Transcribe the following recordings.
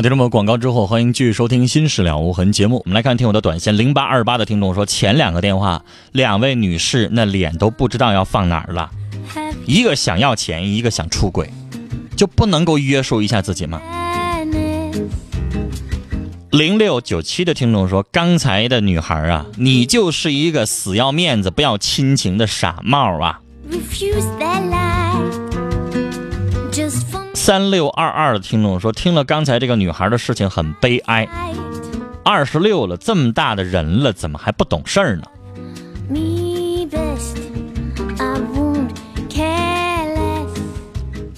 好，听众们，广告之后，欢迎继续收听《心事了无痕》节目。我们来看听友的短信，零八二八的听众说，前两个电话，两位女士那脸都不知道要放哪儿了，一个想要钱，一个想出轨，就不能够约束一下自己吗？零六九七的听众说，刚才的女孩啊，你就是一个死要面子不要亲情的傻帽啊！三六二二的听众说，听了刚才这个女孩的事情很悲哀。二十六了，这么大的人了，怎么还不懂事儿呢？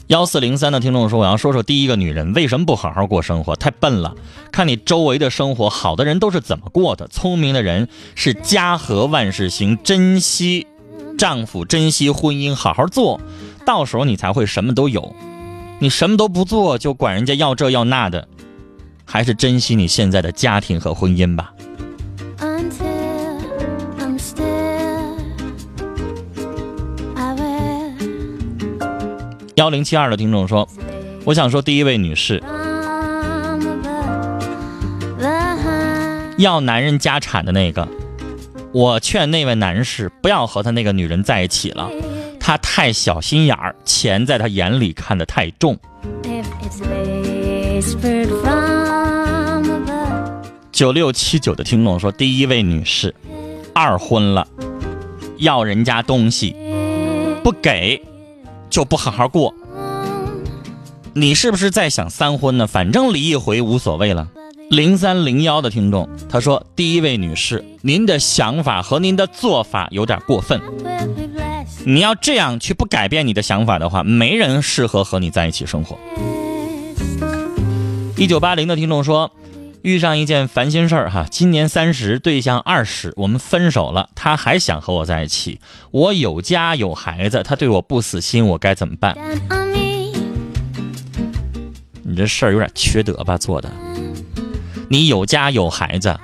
幺四零三的听众说，我要说说第一个女人为什么不好好过生活，太笨了。看你周围的生活，好的人都是怎么过的？聪明的人是家和万事兴，珍惜丈夫，珍惜婚姻，好好做，到时候你才会什么都有。你什么都不做，就管人家要这要那的，还是珍惜你现在的家庭和婚姻吧。幺零七二的听众说：“我想说，第一位女士，要男人家产的那个，我劝那位男士不要和他那个女人在一起了，他太小心眼儿，钱在他眼里看得太重。”九六七九的听众说：“第一位女士，二婚了，要人家东西不给。”就不好好过，你是不是在想三婚呢？反正离一回无所谓了。零三零幺的听众他说：“第一位女士，您的想法和您的做法有点过分。你要这样去不改变你的想法的话，没人适合和你在一起生活。”一九八零的听众说。遇上一件烦心事儿哈，今年三十，对象二十，我们分手了，他还想和我在一起。我有家有孩子，他对我不死心，我该怎么办？你这事儿有点缺德吧？做的，你有家有孩子，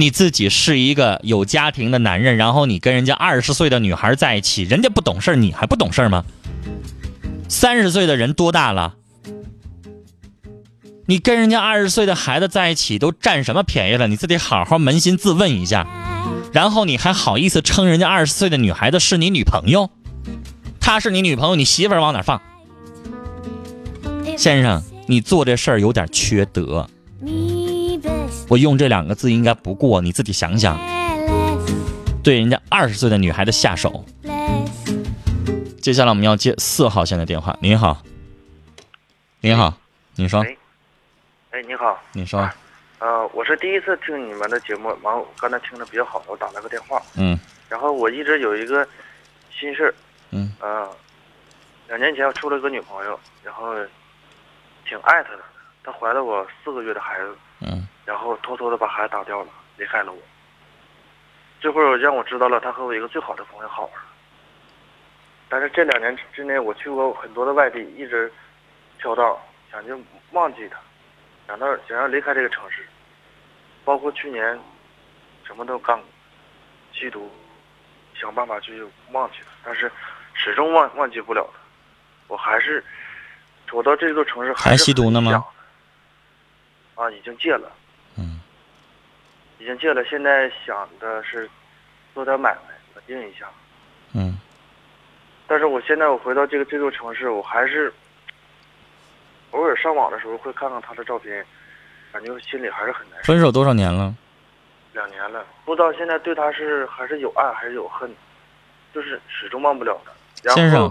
你自己是一个有家庭的男人，然后你跟人家二十岁的女孩在一起，人家不懂事，你还不懂事吗？三十岁的人多大了？你跟人家二十岁的孩子在一起，都占什么便宜了？你自己好好扪心自问一下，然后你还好意思称人家二十岁的女孩子是你女朋友？她是你女朋友，你媳妇儿往哪放？先生，你做这事儿有点缺德。我用这两个字应该不过，你自己想想。对人家二十岁的女孩子下手。接下来我们要接四号线的电话。您好，您好，你说。哎，你好，你说，呃，我是第一次听你们的节目，完，刚才听的比较好，我打了个电话，嗯，然后我一直有一个心事嗯，呃，两年前我处了一个女朋友，然后挺爱她的，她怀了我四个月的孩子，嗯，然后偷偷的把孩子打掉了，离开了我，这会儿让我知道了他和我一个最好的朋友好了，但是这两年之内我去过很多的外地，一直飘荡，想就忘记他。想到想要离开这个城市，包括去年，什么都干过，吸毒，想办法去忘记他，但是始终忘忘记不了他。我还是我到这座城市还吸毒呢吗？啊，已经戒了。嗯。已经戒了，现在想的是做点买卖，稳定一下。嗯。但是我现在我回到这个这座城市，我还是。偶尔上网的时候会看看他的照片，感觉心里还是很难受。分手多少年了？两年了。不知道现在对他是还是有爱还是有恨，就是始终忘不了的。先生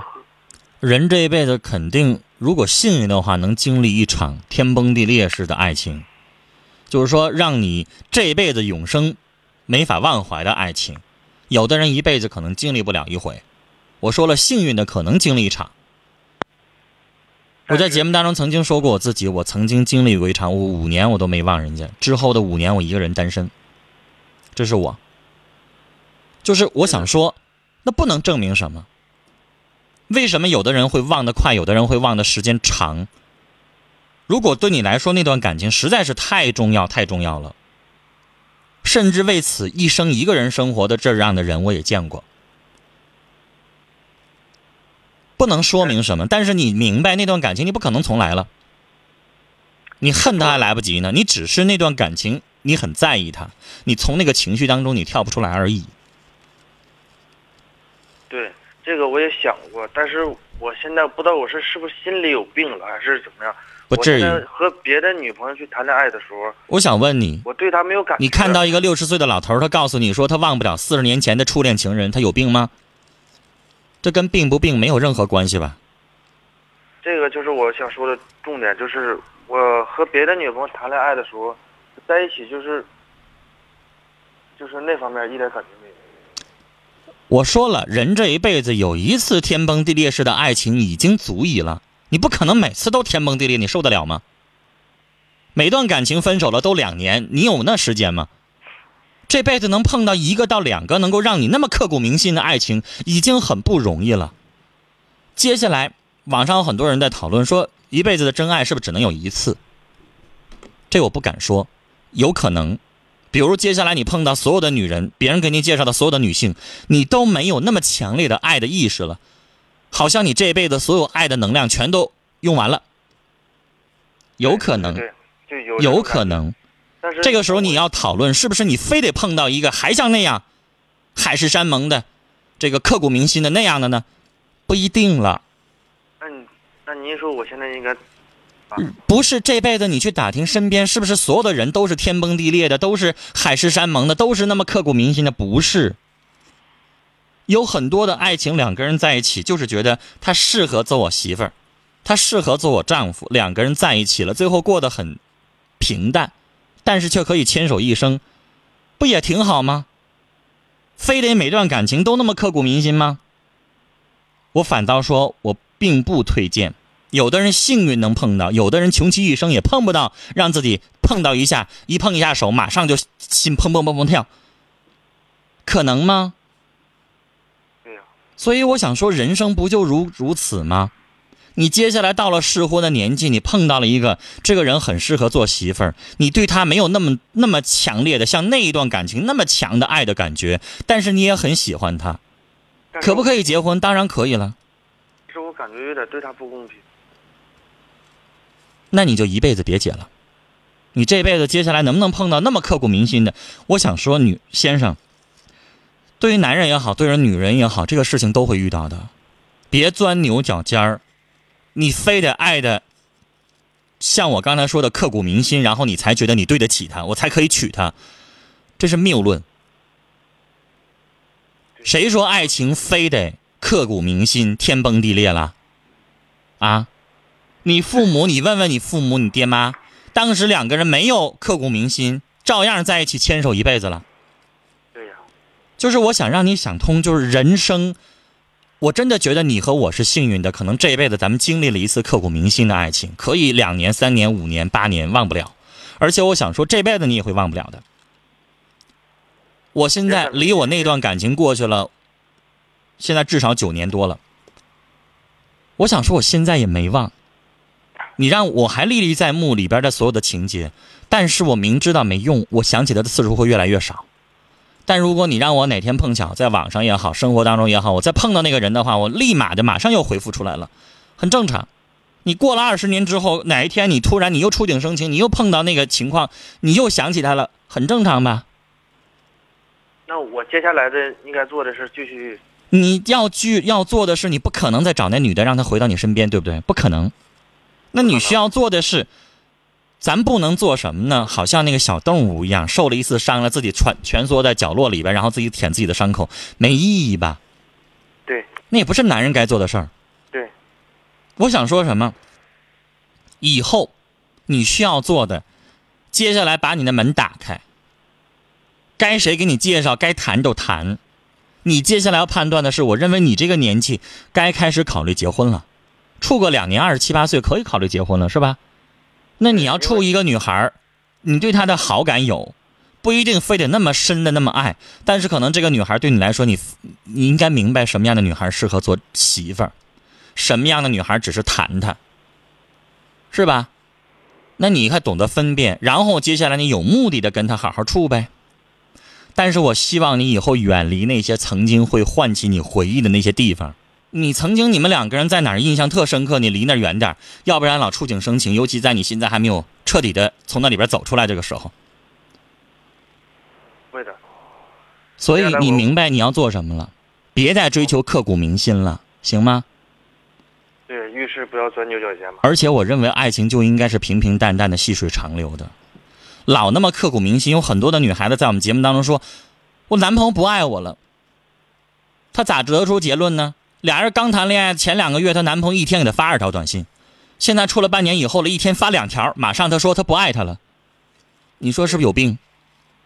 人这一辈子肯定，如果幸运的话，能经历一场天崩地裂式的爱情，就是说让你这辈子永生没法忘怀的爱情。有的人一辈子可能经历不了一回，我说了，幸运的可能经历一场。我在节目当中曾经说过我自己，我曾经经历过一场，我五年我都没忘人家，之后的五年我一个人单身，这是我。就是我想说，那不能证明什么。为什么有的人会忘得快，有的人会忘的时间长？如果对你来说那段感情实在是太重要、太重要了，甚至为此一生一个人生活的这样的人我也见过。不能说明什么，但是你明白那段感情你不可能重来了。你恨他还来不及呢，你只是那段感情你很在意他，你从那个情绪当中你跳不出来而已。对这个我也想过，但是我现在不知道我是是不是心里有病了，还是怎么样。不至于我现在和别的女朋友去谈恋爱的时候，我想问你，我对她没有感觉。你看到一个六十岁的老头，他告诉你说他忘不了四十年前的初恋情人，他有病吗？这跟病不病没有任何关系吧？这个就是我想说的重点，就是我和别的女朋友谈恋爱的时候，在一起就是就是那方面一点感觉。我说了，人这一辈子有一次天崩地裂式的爱情已经足以了，你不可能每次都天崩地裂，你受得了吗？每段感情分手了都两年，你有那时间吗？这辈子能碰到一个到两个能够让你那么刻骨铭心的爱情，已经很不容易了。接下来，网上有很多人在讨论说，一辈子的真爱是不是只能有一次？这我不敢说，有可能。比如接下来你碰到所有的女人，别人给你介绍的所有的女性，你都没有那么强烈的爱的意识了，好像你这辈子所有爱的能量全都用完了，有可能，对，就有有可。能。但是这个时候你要讨论，是不是你非得碰到一个还像那样海誓山盟的、这个刻骨铭心的那样的呢？不一定了。那你那您说我现在应该不是这辈子你去打听身边是不是所有的人都是天崩地裂的，都是海誓山盟的，都是那么刻骨铭心的？不是。有很多的爱情，两个人在一起就是觉得他适合做我媳妇儿，他适合做我丈夫，两个人在一起了，最后过得很平淡，但是却可以牵手一生，不也挺好吗？非得每段感情都那么刻骨铭心吗？我反倒说，我并不推荐。有的人幸运能碰到，有的人穷其一生也碰不到，让自己碰到一下，一碰一下手，马上就心砰砰砰砰跳，可能吗？对呀、所以我想说，人生不就如如此吗？你接下来到了适婚的年纪，你碰到了一个这个人很适合做媳妇儿，你对他没有那么那么强烈的像那一段感情那么强的爱的感觉，但是你也很喜欢他，可不可以结婚？当然可以了。其实我感觉有点对他不公平。那你就一辈子别结了。你这辈子接下来能不能碰到那么刻骨铭心的？我想说，女先生，对于男人也好，对于女人也好，这个事情都会遇到的。别钻牛角尖儿，你非得爱的像我刚才说的刻骨铭心，然后你才觉得你对得起他，我才可以娶她，这是谬论。谁说爱情非得刻骨铭心、天崩地裂了？啊？你父母，你问问你父母，你爹妈，当时两个人没有刻骨铭心，照样在一起牵手一辈子了。对呀、就是我想让你想通，就是人生，我真的觉得你和我是幸运的，可能这一辈子咱们经历了一次刻骨铭心的爱情，可以两年、三年、五年、八年忘不了，而且我想说，这辈子你也会忘不了的。我现在离我那段感情过去了，现在至少九年多了。我想说，我现在也没忘。你让我还历历在目里边的所有的情节，但是我明知道没用，我想起来的次数会越来越少。但如果你让我哪天碰巧在网上也好，生活当中也好，我再碰到那个人的话，我立马就马上又回复出来了，很正常。你过了二十年之后，哪一天你突然你又触景生情，你又碰到那个情况，你又想起他了，很正常吧？那我接下来的应该做的是继续你要去要做的是，你不可能再找那女的让她回到你身边，对不对？不可能。那你需要做的是，咱不能做什么呢？好像那个小动物一样，受了一次伤了，自己蜷蜷缩在角落里边，然后自己舔自己的伤口，没意义吧？对，那也不是男人该做的事儿。对，我想说什么？以后你需要做的，接下来把你的门打开，该谁给你介绍，该谈就谈。你接下来要判断的是，我认为你这个年纪该开始考虑结婚了，处个两年，二十七八岁可以考虑结婚了，是吧？那你要处一个女孩儿，你对她的好感有，不一定非得那么深的那么爱，但是可能这个女孩对你来说，你你应该明白什么样的女孩适合做媳妇儿，什么样的女孩只是谈谈，是吧？那你还懂得分辨，然后接下来你有目的的跟她好好处呗。但是我希望你以后远离那些曾经会唤起你回忆的那些地方。你曾经你们两个人在哪儿印象特深刻？你离那儿远点儿，要不然老触景生情。尤其在你现在还没有彻底的从那里边走出来这个时候。会的，所以你明白你要做什么了，别再追求刻骨铭心了，行吗？对，遇事不要钻牛角尖嘛。而且我认为爱情就应该是平平淡淡的、细水长流的，老那么刻骨铭心。有很多的女孩子在我们节目当中说，我男朋友不爱我了。他咋得出结论呢？俩人刚谈恋爱前两个月，她男朋友一天给她发二条短信，现在处了半年以后了，一天发两条，马上她说她不爱他了。你说是不是有病？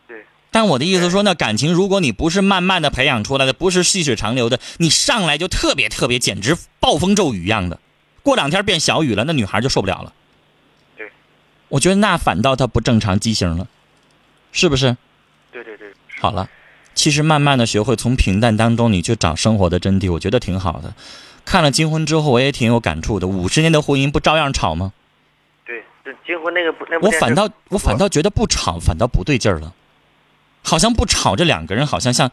对，但我的意思说，那感情如果你不是慢慢的培养出来的，不是细水长流的，你上来就特别特别，简直暴风骤雨一样的，过两天变小雨了，那女孩就受不了了。对，我觉得那反倒她不正常畸形了，是不是？对对对，好了，其实慢慢的学会从平淡当中你去找生活的真谛，我觉得挺好的。看了《金婚》之后，我也挺有感触的。五十年的婚姻不照样吵吗？对，这结婚那个不那部我反倒我反倒觉得不吵反倒不对劲儿了，好像不吵这两个人好像像，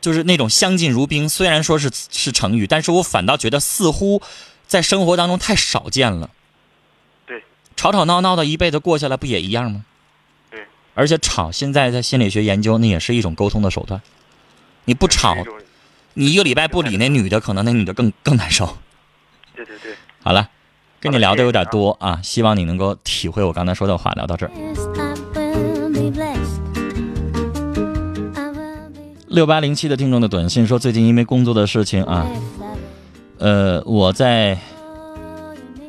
就是那种相敬如宾。虽然说是是成语，但是我反倒觉得似乎在生活当中太少见了。对，吵吵闹闹的一辈子过下来不也一样吗？对，而且吵现在在心理学研究，那也是一种沟通的手段。你不吵你一个礼拜不理那女的，可能那女的更更难受。对对对，好了，跟你聊的有点多啊，希望你能够体会我刚才说的话。聊到这儿。六八零七的听众的短信说，最近因为工作的事情啊，呃，我在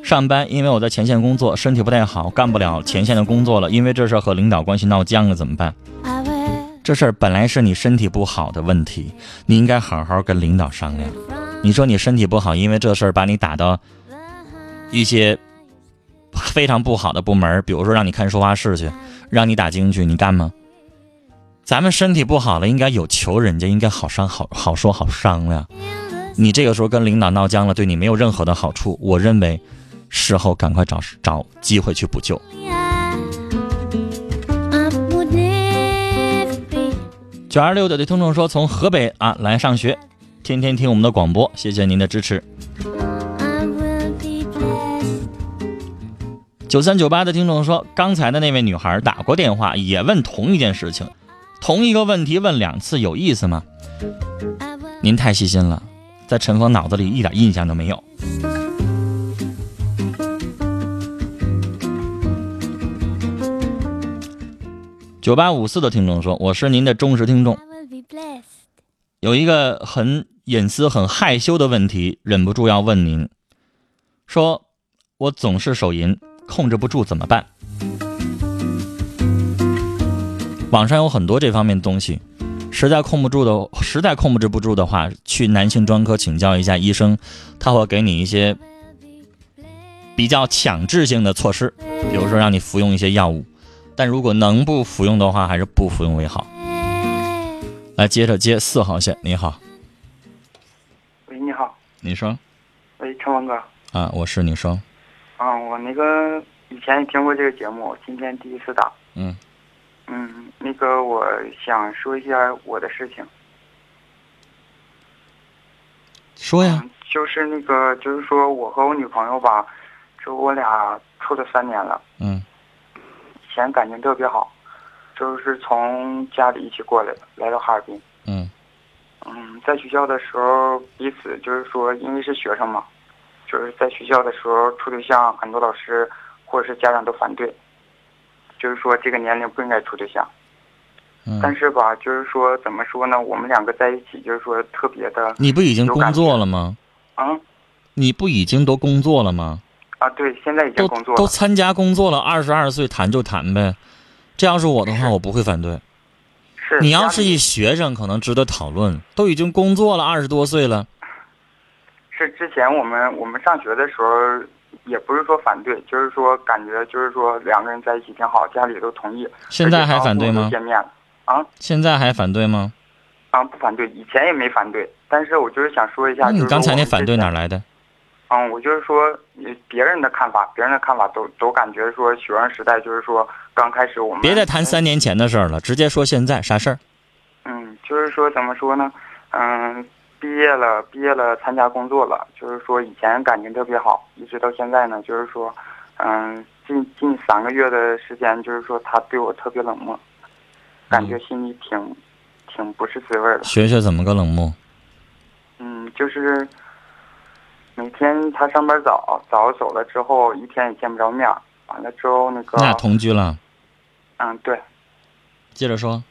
上班，因为我在前线工作，身体不太好，干不了前线的工作了。因为这事儿和领导关系闹僵了，怎么办？这事儿本来是你身体不好的问题，你应该好好跟领导商量。你说你身体不好，因为这事儿把你打到一些非常不好的部门，比如说让你看说话室去，让你打京剧，你干吗？咱们身体不好了，应该有求人家，应该好商好好说好商量。你这个时候跟领导闹僵了，对你没有任何的好处。我认为，事后赶快找找机会去补救。九二六的听众说，从河北啊来上学，天天听我们的广播，谢谢您的支持。九三九八的听众说，刚才的那位女孩打过电话，也问同一件事情，同一个问题问两次，有意思吗？您太细心了，在陈峰脑子里一点印象都没有。九八五四的听众说，我是您的忠实听众.有一个很隐私、很害羞的问题，忍不住要问您。说，我总是手淫，控制不住怎么办？网上有很多这方面的东西，实在控不住的，实在控制不住的话，去男性专科请教一下医生，他会给你一些比较强制性的措施，比如说让你服用一些药物。但如果能不服用的话，还是不服用为好。来，接着接四号线，你好，喂，你好，你说。喂，陈峰哥，啊，我是你说，啊，我那个以前也听过这个节目，今天第一次打，嗯，嗯，那个我想说一下我的事情，说呀，嗯，就是那个就是说我和我女朋友吧，就我俩处了三年了，嗯。以前感情特别好，就是从家里一起过来的，来到哈尔滨，嗯嗯，在学校的时候彼此就是说，因为是学生嘛，就是在学校的时候处对象，很多老师或者是家长都反对。就是说这个年龄不应该处对象。嗯，但是吧，就是说怎么说呢？我们两个在一起，就是说特别的，你不已经工作了吗？嗯你不已经都工作了吗？啊，对，现在已经都都工作了。参加工作了，二十二岁谈就谈呗。这要是我的话，我不会反对。是你要是一学生，可能值得讨论。都已经工作了二十多岁了，是之前我们我们上学的时候，也不是说反对，就是说感觉就是说两个人在一起挺好，家里都同意。现在还反对吗见面了啊现在还反对吗？啊，不反对，以前也没反对，但是我就是想说一下，那你刚才那反对哪来的？嗯，我就是说，呃别人的看法，别人的看法都都感觉说，学生时代就是说，刚开始我们别再谈三年前的事儿了，直接说现在啥事儿？嗯，就是说怎么说呢？嗯，毕业了，毕业了，参加工作了，就是说以前感情特别好，一直到现在呢，就是说，嗯，近近三个月的时间，就是说他对我特别冷漠，感觉心里挺挺不是滋味儿的。学学怎么个冷漠？嗯，就是每天他上班早，早走了之后，一天也见不着面儿。完了之后，那个你俩同居了？嗯，对。接着说。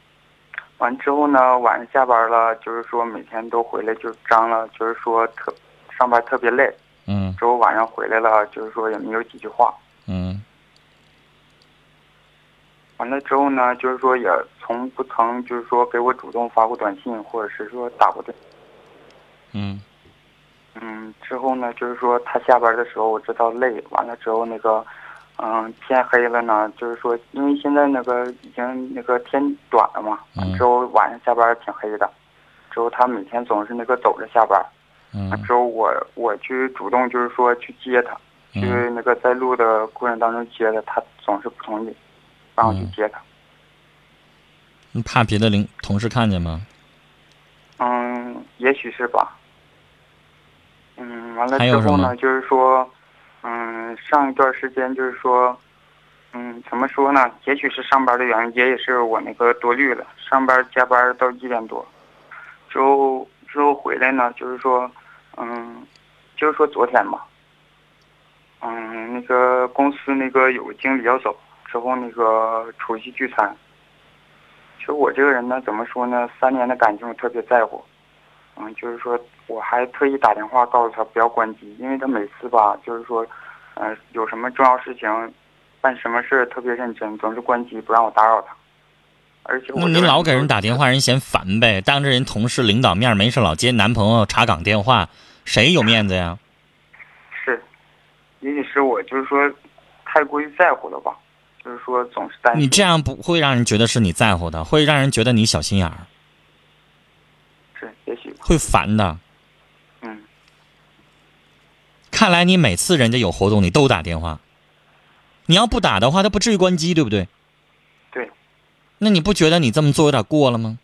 完之后呢，晚上下班了，就是说每天都回来就张了，就是说特上班特别累。嗯之后晚上回来了，就是说也没有几句话。嗯完了之后呢，就是说也从不曾就是说给我主动发过短信，或者是说打过电。嗯嗯，之后呢，就是说他下班的时候，我知道累。完了之后那个，嗯，天黑了呢，就是说因为现在那个已经那个天短了嘛，完嗯之后晚上下班挺黑的。之后他每天总是那个走着下班。嗯之后我我去主动就是说去接他，去嗯那个在路的过程当中接他，他总是不同意，让我去嗯接他。你怕别的领同事看见吗？嗯，也许是吧。嗯，完了之后呢，就是说，嗯，上一段时间就是说，嗯，怎么说呢？也许是上班的原因，也也是我那个多虑了，上班加班到一点多，之后之后回来呢，就是说，嗯，就是说昨天吧，嗯，那个公司那个有个经理要走，之后那个出去聚餐。其实我这个人呢，怎么说呢？三年的感情我特别在乎，嗯，就是说我还特意打电话告诉他不要关机，因为他每次吧，就是说，呃，有什么重要事情，办什么事特别认真，总是关机不让我打扰他。而且我你老给人打电话，人嫌烦呗。当着人同事、领导面没事老接男朋友查岗电话，谁有面子呀？是，也许是我就是说太过于在乎了吧，就是说总是担心。你这样不会让人觉得是你在乎的，会让人觉得你小心眼儿，是也许吧，会烦的。嗯，看来你每次人家有活动，你都打电话。你要不打的话，他不至于关机，对不对？对。那你不觉得你这么做有点过了吗？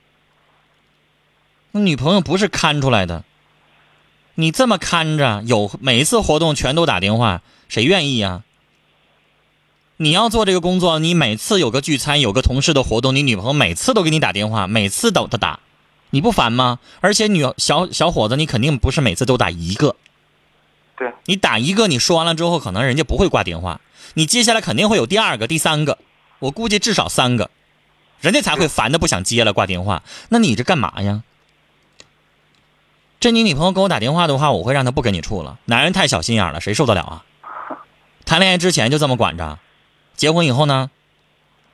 那女朋友不是看出来的，你这么看着，有每一次活动全都打电话，谁愿意呀？你要做这个工作，你每次有个聚餐，有个同事的活动，你女朋友每次都给你打电话，每次都她打，你不烦吗？而且女小小伙子，你肯定不是每次都打一个，对，你打一个，你说完了之后，可能人家不会挂电话，你接下来肯定会有第二个、第三个，我估计至少三个，人家才会烦的不想接了挂电话。那你这干嘛呀？这你女朋友给我打电话的话，我会让她不跟你处了。男人太小心眼了，谁受得了啊？谈恋爱之前就这么管着，结婚以后呢，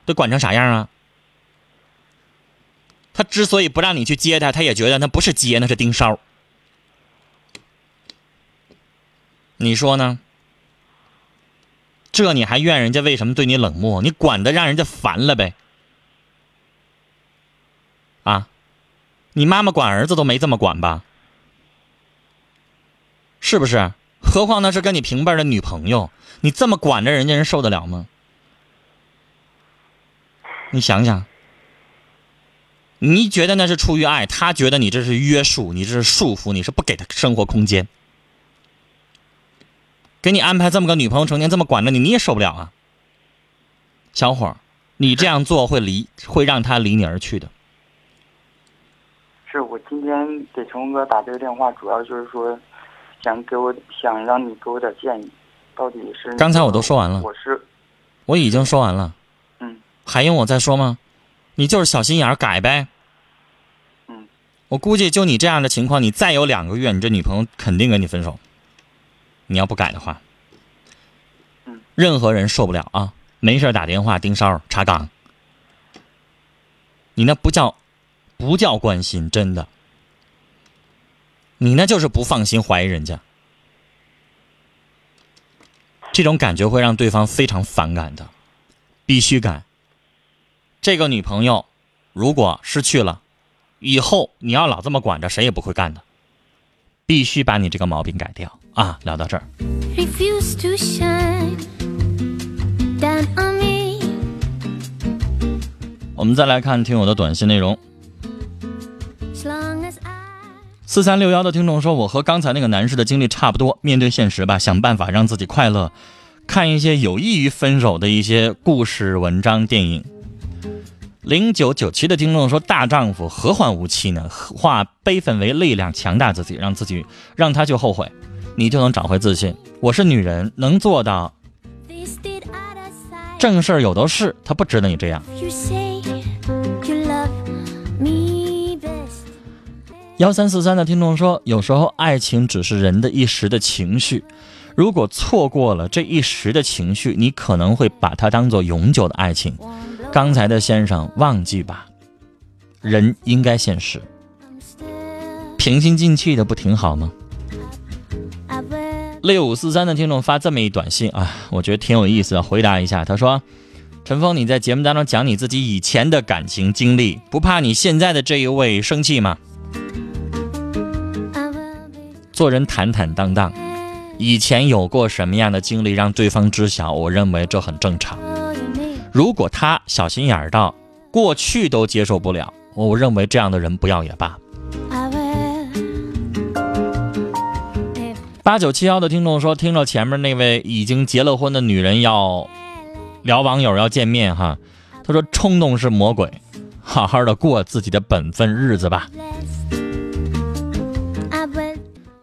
都管成啥样啊？他之所以不让你去接他，他也觉得那不是接，那是盯梢。你说呢？这你还怨人家为什么对你冷漠？你管的让人家烦了呗？啊，你妈妈管儿子都没这么管吧？是不是？何况那是跟你平辈的女朋友，你这么管着人家，人受得了吗？你想想，你觉得那是出于爱，他觉得你这是约束，你这是束缚，你是不给他生活空间。给你安排这么个女朋友，成天这么管着你，你也受不了啊。小伙儿，你这样做会离，会让他离你而去的。是我今天给成龙哥打这个电话，主要就是说，想给我想让你给我点建议，到底是刚才我都说完了我是我已经说完了。嗯还用我再说吗？你就是小心眼儿，改呗。嗯，我估计就你这样的情况，你再有两个月，你这女朋友肯定跟你分手。你要不改的话，嗯，任何人受不了啊！没事儿打电话盯梢查岗，你那不叫不叫关心，真的，你那就是不放心，怀疑人家。这种感觉会让对方非常反感的，必须改。这个女朋友如果失去了，以后你要老这么管着，谁也不会干的。必须把你这个毛病改掉啊！聊到这儿，refuse to shine down on me. 我们再来看听友的短信内容。四三六幺的听众说：“我和刚才那个男士的经历差不多，面对现实吧，想办法让自己快乐，看一些有益于分手的一些故事、文章、电影。”零九九七的听众说：“大丈夫何患无妻呢？化悲愤为力量，强大自己，让自己让他去后悔，你就能找回自信。我是女人，能做到.正事儿有的是，他不值得你这样。”幺三四三的听众说：“有时候爱情只是人的一时的情绪，如果错过了这一时的情绪，你可能会把它当做永久的爱情。刚才的先生，忘记吧，人应该现实，平心静气的不挺好吗六五四三的听众发这么一短信啊，我觉得挺有意思的，回答一下。他说：“陈峰，你在节目当中讲你自己以前的感情经历，不怕你现在的这一位生气吗？做人坦坦荡荡。”以前有过什么样的经历让对方知晓，我认为这很正常。如果他小心眼儿到过去都接受不了，我认为这样的人不要也罢。八九七幺的听众说，听着前面那位已经结了婚的女人要聊网友要见面哈，他说冲动是魔鬼，好好的过自己的本分日子吧。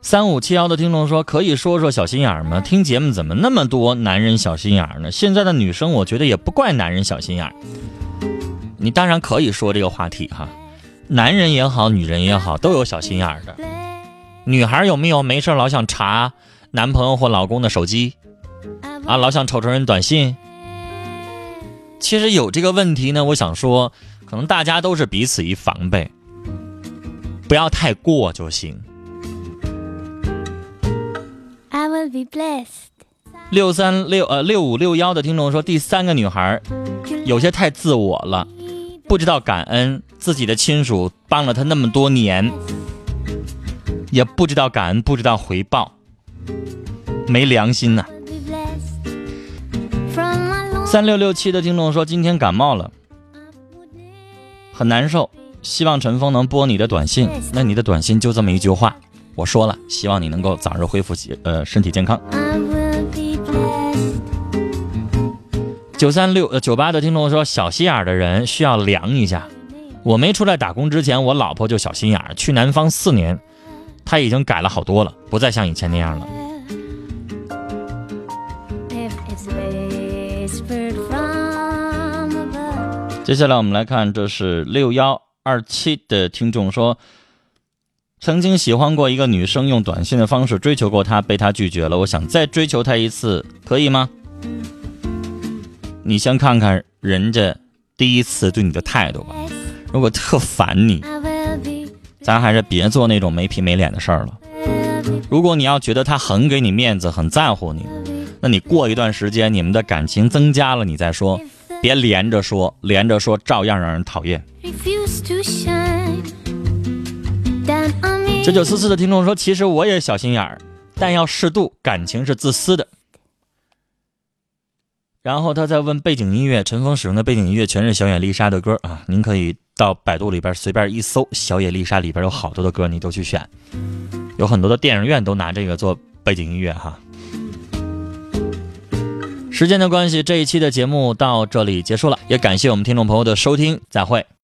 三五七幺的听众说，可以说说小心眼儿吗？听节目怎么那么多男人小心眼儿呢？现在的女生，我觉得也不怪男人小心眼儿。你当然可以说这个话题哈，男人也好，女人也好，都有小心眼儿的。女孩有没有没事老想查男朋友或老公的手机啊，老想瞅瞅人短信？其实有这个问题呢，我想说，可能大家都是彼此一防备，不要太过就行。Be blessed. 六三六呃六五六幺的听众说，第三个女孩有些太自我了，不知道感恩自己的亲属帮了她那么多年，也不知道感恩，不知道回报，没良心呐.三六六七的听众说，今天感冒了，很难受，希望陈峰能拨你的短信。那你的短信就这么一句话，我说了，希望你能够早日恢复健呃身体健康。九三六呃九八的听众说，小心眼儿的人需要量一下。我没出来打工之前，我老婆就小心眼儿，去南方四年，她已经改了好多了，不再像以前那样了。接下来我们来看，这是六幺二七的听众说，曾经喜欢过一个女生，用短信的方式追求过她，被她拒绝了。我想再追求她一次，可以吗？你先看看人家第一次对你的态度吧。如果特烦你，咱还是别做那种没皮没脸的事儿了。如果你要觉得他很给你面子，很在乎你，那你过一段时间你们的感情增加了，你再说，别连着说，连着说照样让人讨厌。九九四四的听众说，其实我也小心眼儿，但要适度，感情是自私的。然后他在问背景音乐，陈峰使用的背景音乐全是小野丽莎的歌啊，您可以到百度里边随便一搜，小野丽莎里边有好多的歌，你都去选，有很多的电影院都拿这个做背景音乐哈。时间的关系，这一期的节目到这里结束了，也感谢我们听众朋友的收听，再会。